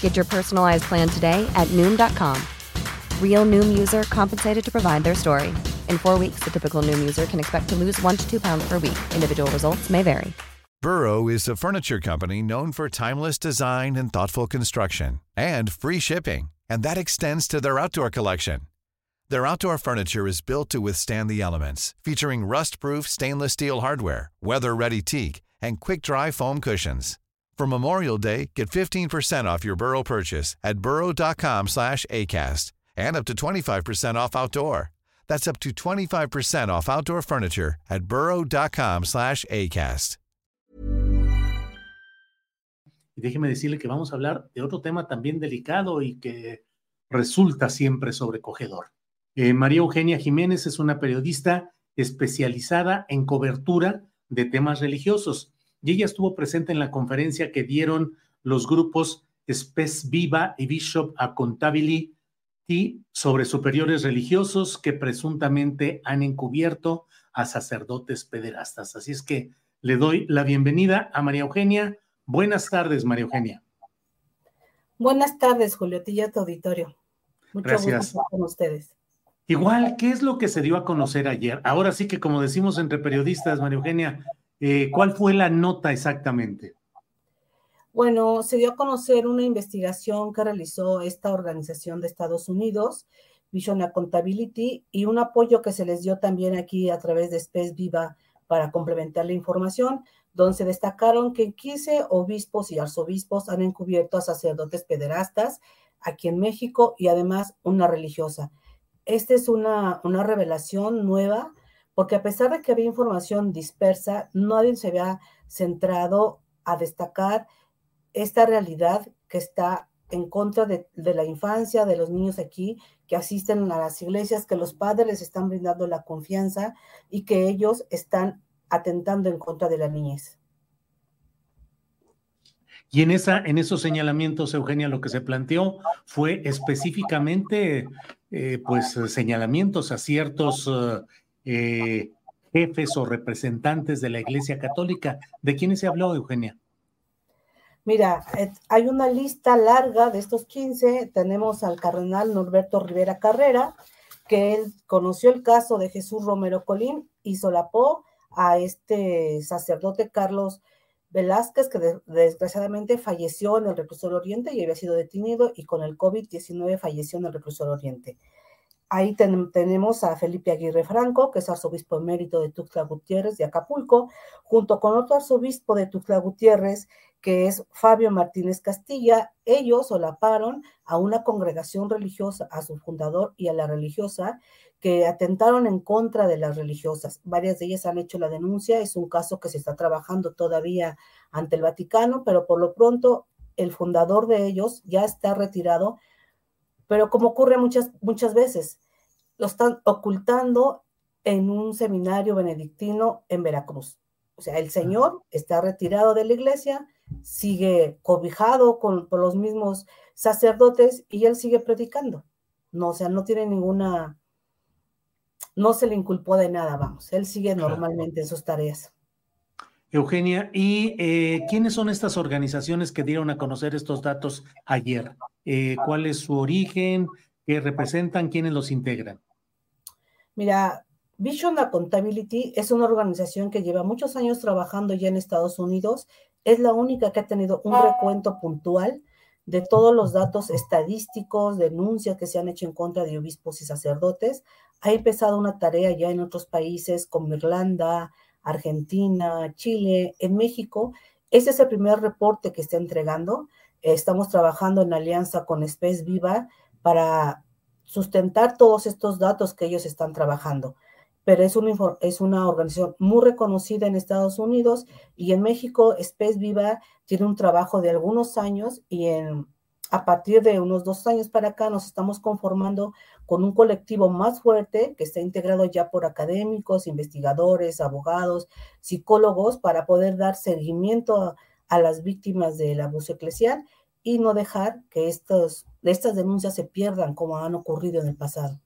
Get your personalized plan today at Noom.com. Real Noom user compensated to provide their story. In four weeks, the typical Noom user can expect to lose one to two pounds per week. Individual results may vary. Burrow is a furniture company known for timeless design and thoughtful construction and free shipping, and that extends to their outdoor collection. Their outdoor furniture is built to withstand the elements, featuring rust-proof stainless steel hardware, weather-ready teak, and quick-dry foam cushions. For Memorial Day, get 15% off your Burrow purchase at burrow.com slash ACAST and up to 25% off outdoor. That's up to 25% off outdoor furniture at burrow.com slash ACAST. Déjeme decirle que vamos a hablar de otro tema también delicado y que resulta siempre sobrecogedor. Eh, María Eugenia Jiménez es una periodista especializada en cobertura de temas religiosos y ella estuvo presente en la conferencia que dieron los grupos Spes Viva y Bishop Accountability sobre superiores religiosos que presuntamente han encubierto a sacerdotes pederastas. Así es que le doy la bienvenida a María Eugenia. Buenas tardes, María Eugenia. Buenas tardes, Julio Tilla, tu auditorio. Mucho Gracias. gusto con ustedes. Igual, ¿qué es lo que se dio a conocer ayer? Ahora sí que, como decimos entre periodistas, María Eugenia, eh, ¿Cuál fue la nota exactamente? Bueno, se dio a conocer una investigación que realizó esta organización de Estados Unidos, Vision Accountability, y un apoyo que se les dio también aquí a través de Space Viva para complementar la información, donde se destacaron que 15 obispos y arzobispos han encubierto a sacerdotes pederastas aquí en México y además una religiosa. Esta es una, una revelación nueva porque a pesar de que había información dispersa, nadie se había centrado a destacar esta realidad que está en contra de, la infancia, de los niños aquí, que asisten a las iglesias, que los padres les están brindando la confianza y que ellos están atentando en contra de la niñez. Y en, esa, en esos señalamientos, Eugenia, lo que se planteó fue específicamente, eh, pues, señalamientos a ciertos eh, eh, jefes o representantes de la Iglesia Católica. ¿De quiénes se habló, Eugenia? Mira, eh, hay una lista larga de estos 15. Tenemos al cardenal Norberto Rivera Carrera, que él conoció el caso de Jesús Romero Colín y solapó a este sacerdote Carlos Velázquez, que desgraciadamente falleció en el reclusorio Oriente y había sido detenido y con el COVID-19 falleció en el reclusorio Oriente. Ahí tenemos a Felipe Aguirre Franco, que es arzobispo emérito de Tuxtla Gutiérrez de Acapulco, junto con otro arzobispo de Tuxtla Gutiérrez, que es Fabio Martínez Castilla. Ellos solaparon a una congregación religiosa, a su fundador y a la religiosa, que atentaron en contra de las religiosas. Varias de ellas han hecho la denuncia, es un caso que se está trabajando todavía ante el Vaticano, pero por lo pronto el fundador de ellos ya está retirado pero como ocurre muchas, muchas veces, lo están ocultando en un seminario benedictino en Veracruz. O sea, el Señor está retirado de la iglesia, sigue cobijado con, por los mismos sacerdotes y él sigue predicando. No, o sea, no tiene ninguna, no se le inculpó de nada, vamos, él sigue normalmente en sus tareas. Eugenia, ¿y eh, quiénes son estas organizaciones que dieron a conocer estos datos ayer? Eh, ¿Cuál es su origen? ¿Qué representan? ¿Quiénes los integran? Mira, Vision Accountability es una organización que lleva muchos años trabajando ya en Estados Unidos. Es la única que ha tenido un recuento puntual de todos los datos estadísticos, denuncias que se han hecho en contra de obispos y sacerdotes. Ha empezado una tarea ya en otros países como Irlanda, Argentina, Chile, en México. Ese es el primer reporte que está entregando. Estamos trabajando en alianza con Space Viva para sustentar todos estos datos que ellos están trabajando. Pero es una, es una organización muy reconocida en Estados Unidos y en México Space Viva tiene un trabajo de algunos años y en, a partir de unos dos años para acá nos estamos conformando con un colectivo más fuerte que está integrado ya por académicos, investigadores, abogados, psicólogos para poder dar seguimiento a, las víctimas del abuso eclesial y no dejar que estos, estas denuncias se pierdan como han ocurrido en el pasado.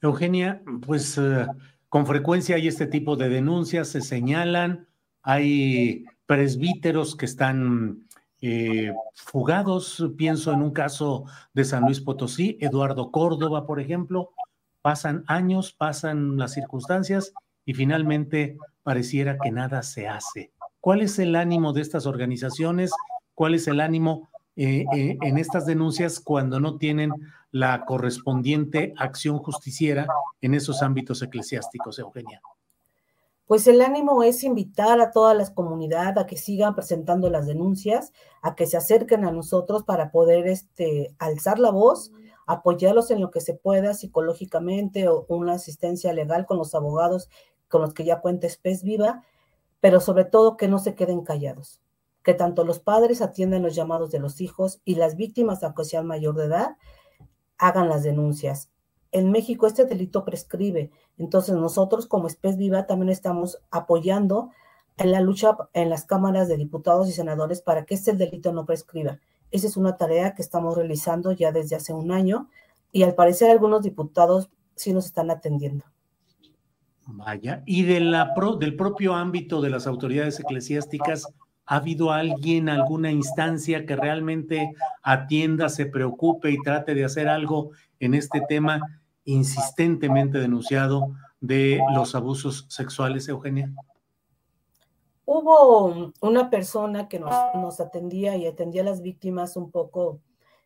Eugenia, pues uh, con frecuencia hay este tipo de denuncias, se señalan, hay presbíteros que están eh, fugados, pienso en un caso de San Luis Potosí, Eduardo Córdoba, por ejemplo, pasan años, pasan las circunstancias y finalmente pareciera que nada se hace. ¿Cuál es el ánimo de estas organizaciones? ¿Cuál es el ánimo eh, eh, en estas denuncias cuando no tienen la correspondiente acción justiciera en esos ámbitos eclesiásticos, Eugenia? Pues el ánimo es invitar a toda la comunidad a que sigan presentando las denuncias, a que se acerquen a nosotros para poder este, alzar la voz, apoyarlos en lo que se pueda psicológicamente o una asistencia legal con los abogados con los que ya cuenta Spes Viva, pero sobre todo que no se queden callados, que tanto los padres atiendan los llamados de los hijos y las víctimas, aunque sean mayor de edad, hagan las denuncias en México este delito prescribe. Entonces nosotros como Espes Viva también estamos apoyando en la lucha en las cámaras de diputados y senadores para que este delito no prescriba. Esa es una tarea que estamos realizando ya desde hace un año y al parecer algunos diputados sí nos están atendiendo. Vaya, y del propio ámbito de las autoridades eclesiásticas, ¿ha habido alguien, alguna instancia que realmente atienda, se preocupe y trate de hacer algo en este tema insistentemente denunciado de los abusos sexuales, Eugenia? Hubo una persona que nos, atendía y atendía a las víctimas un poco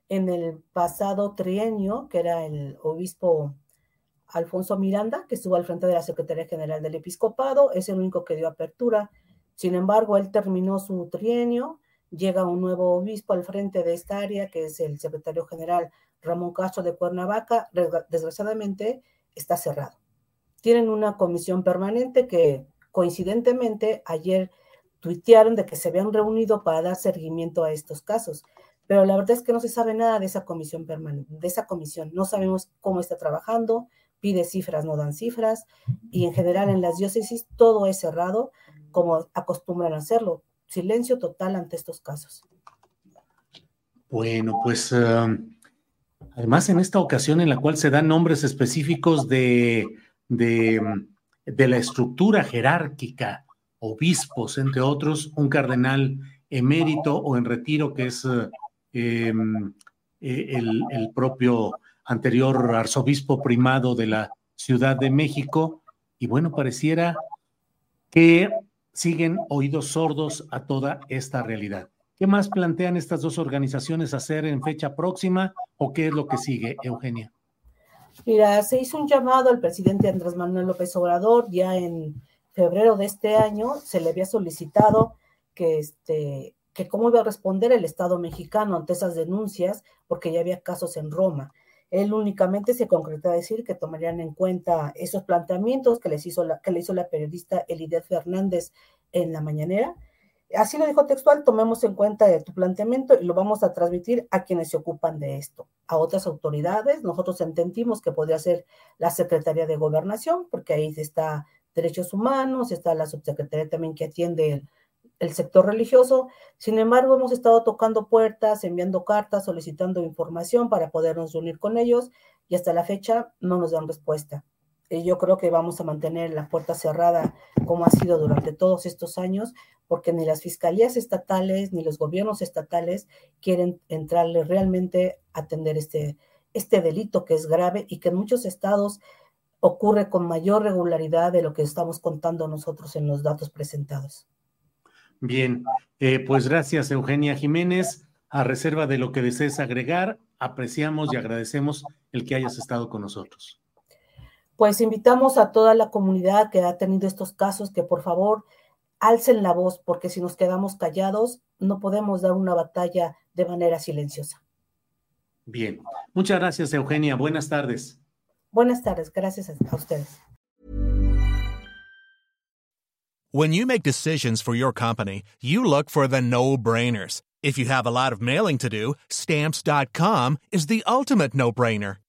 en el pasado trienio, que era el obispo Alfonso Miranda, que estuvo al frente de la Secretaría General del Episcopado, es el único que dio apertura. Sin embargo, él terminó su trienio, llega un nuevo obispo al frente de esta área, que es el secretario general Ramón Castro de Cuernavaca, desgraciadamente está cerrado. Tienen una comisión permanente que coincidentemente ayer tuitearon de que se habían reunido para dar seguimiento a estos casos, pero la verdad es que no se sabe nada de esa comisión permanente, de esa comisión. No sabemos cómo está trabajando, pide cifras, no dan cifras, y en general en las diócesis todo es cerrado, como acostumbran hacerlo. Silencio total ante estos casos. Bueno, pues um, Además, en esta ocasión en la cual se dan nombres específicos de, de, la estructura jerárquica, obispos, entre otros, un cardenal emérito o en retiro, que es em, e, el, el propio anterior arzobispo primado de la Ciudad de México. Y bueno, pareciera que siguen oídos sordos a toda esta realidad. ¿Qué más plantean estas dos organizaciones hacer en fecha próxima o qué es lo que sigue, Eugenia? Mira, se hizo un llamado al presidente Andrés Manuel López Obrador ya en febrero de este año, se le había solicitado que este que cómo iba a responder el Estado mexicano ante esas denuncias, porque ya había casos en Roma. Él únicamente se concretó a decir que tomarían en cuenta esos planteamientos que, les hizo la, que le hizo la periodista Elidet Fernández en la mañanera, Así lo dijo textual, tomemos en cuenta de tu planteamiento y lo vamos a transmitir a quienes se ocupan de esto, a otras autoridades. Nosotros entendimos que podría ser la Secretaría de Gobernación, porque ahí está Derechos Humanos, está la subsecretaría también que atiende el, el sector religioso. Sin embargo, hemos estado tocando puertas, enviando cartas, solicitando información para podernos unir con ellos y hasta la fecha no nos dan respuesta. Eh, yo creo que vamos a mantener la puerta cerrada como ha sido durante todos estos años, porque ni las fiscalías estatales ni los gobiernos estatales quieren entrarle realmente a atender este, este delito que es grave y que en muchos estados ocurre con mayor regularidad de lo que estamos contando nosotros en los datos presentados. Bien, eh, pues gracias Eugenia Jiménez. A reserva de lo que desees agregar, apreciamos y agradecemos el que hayas estado con nosotros pues invitamos a toda la comunidad que ha tenido estos casos que por favor alcen la voz, porque si nos quedamos callados no podemos dar una batalla de manera silenciosa. Bien, muchas gracias Eugenia, buenas tardes. Buenas tardes, gracias a ustedes. When you make decisions for your company, you look for the no-brainers. If you have a lot of mailing to do, stamps.com is the ultimate no-brainer.